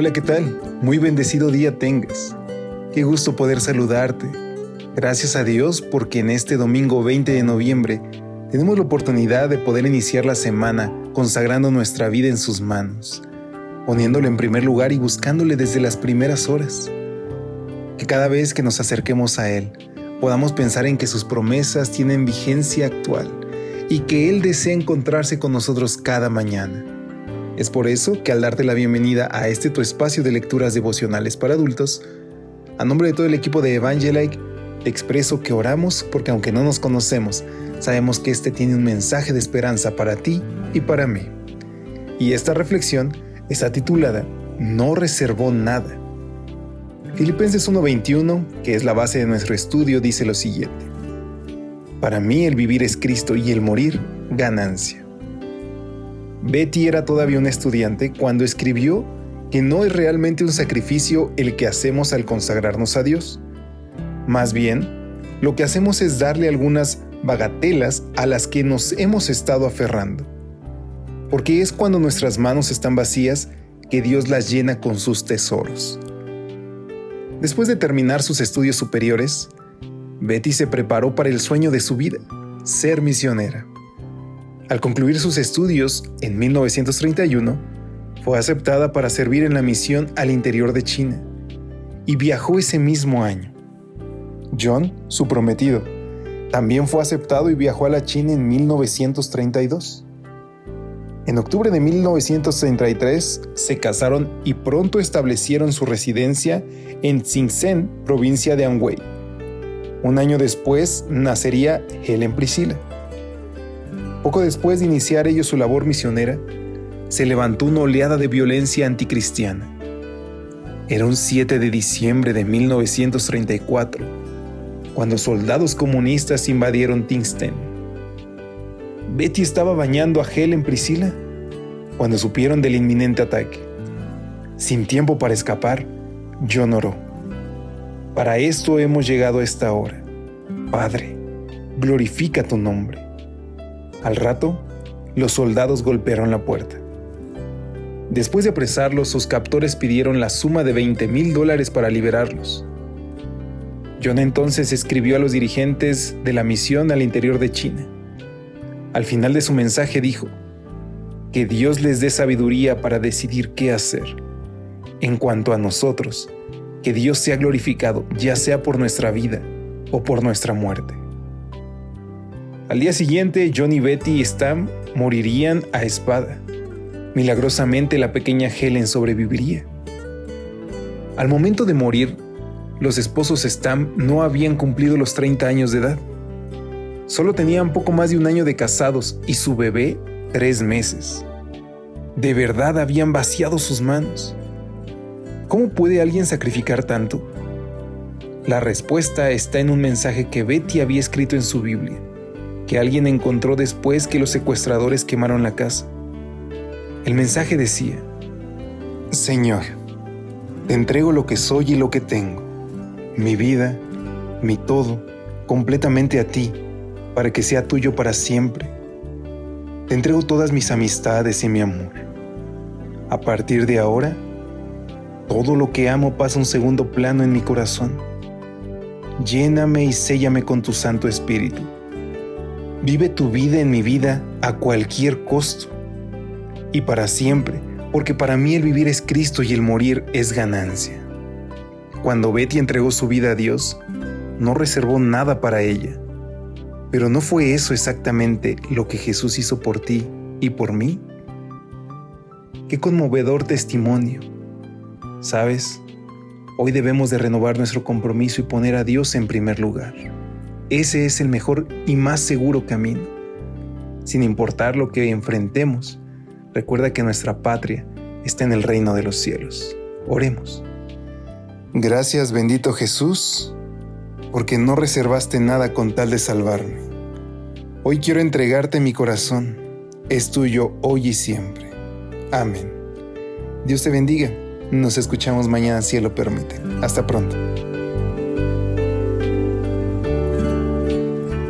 Hola, ¿qué tal? Muy bendecido día tengas. Qué gusto poder saludarte. Gracias a Dios porque en este domingo 20 de noviembre tenemos la oportunidad de poder iniciar la semana consagrando nuestra vida en sus manos, poniéndolo en primer lugar y buscándole desde las primeras horas. Que cada vez que nos acerquemos a Él, podamos pensar en que sus promesas tienen vigencia actual y que Él desea encontrarse con nosotros cada mañana es por eso que al darte la bienvenida a este tu espacio de lecturas devocionales para adultos, a nombre de todo el equipo de Evangelike, te expreso que oramos porque aunque no nos conocemos, sabemos que este tiene un mensaje de esperanza para ti y para mí. Y esta reflexión está titulada No reservó nada. Filipenses 1:21, que es la base de nuestro estudio, dice lo siguiente. Para mí el vivir es Cristo y el morir ganancia. Betty era todavía una estudiante cuando escribió que no es realmente un sacrificio el que hacemos al consagrarnos a Dios. Más bien, lo que hacemos es darle algunas bagatelas a las que nos hemos estado aferrando. Porque es cuando nuestras manos están vacías que Dios las llena con sus tesoros. Después de terminar sus estudios superiores, Betty se preparó para el sueño de su vida, ser misionera. Al concluir sus estudios en 1931, fue aceptada para servir en la misión al interior de China y viajó ese mismo año. John, su prometido, también fue aceptado y viajó a la China en 1932. En octubre de 1933 se casaron y pronto establecieron su residencia en Xinzhen, provincia de Anhui. Un año después nacería Helen Priscilla. Poco después de iniciar ellos su labor misionera, se levantó una oleada de violencia anticristiana. Era un 7 de diciembre de 1934, cuando soldados comunistas invadieron Tingston. Betty estaba bañando a Helen Priscilla cuando supieron del inminente ataque. Sin tiempo para escapar, John oró. Para esto hemos llegado a esta hora. Padre, glorifica tu nombre. Al rato, los soldados golpearon la puerta. Después de apresarlos, sus captores pidieron la suma de 20 mil dólares para liberarlos. John entonces escribió a los dirigentes de la misión al interior de China. Al final de su mensaje dijo, que Dios les dé sabiduría para decidir qué hacer. En cuanto a nosotros, que Dios sea glorificado, ya sea por nuestra vida o por nuestra muerte. Al día siguiente, John y Betty y Stam morirían a espada. Milagrosamente, la pequeña Helen sobreviviría. Al momento de morir, los esposos Stam no habían cumplido los 30 años de edad. Solo tenían poco más de un año de casados y su bebé tres meses. De verdad habían vaciado sus manos. ¿Cómo puede alguien sacrificar tanto? La respuesta está en un mensaje que Betty había escrito en su Biblia que alguien encontró después que los secuestradores quemaron la casa. El mensaje decía, Señor, te entrego lo que soy y lo que tengo, mi vida, mi todo, completamente a ti, para que sea tuyo para siempre. Te entrego todas mis amistades y mi amor. A partir de ahora, todo lo que amo pasa un segundo plano en mi corazón. Lléname y séllame con tu Santo Espíritu Vive tu vida en mi vida a cualquier costo y para siempre, porque para mí el vivir es Cristo y el morir es ganancia. Cuando Betty entregó su vida a Dios, no reservó nada para ella. Pero ¿no fue eso exactamente lo que Jesús hizo por ti y por mí? Qué conmovedor testimonio. ¿Sabes? Hoy debemos de renovar nuestro compromiso y poner a Dios en primer lugar. Ese es el mejor y más seguro camino. sin importar lo que enfrentemos. Recuerda que nuestra patria está en el reino de los cielos. Oremos. Gracias bendito Jesús, porque no reservaste nada con tal de salvarme. Hoy quiero entregarte mi corazón. Es tuyo hoy y siempre. Amén. Dios te bendiga. Nos escuchamos mañana si lo permite. Hasta pronto.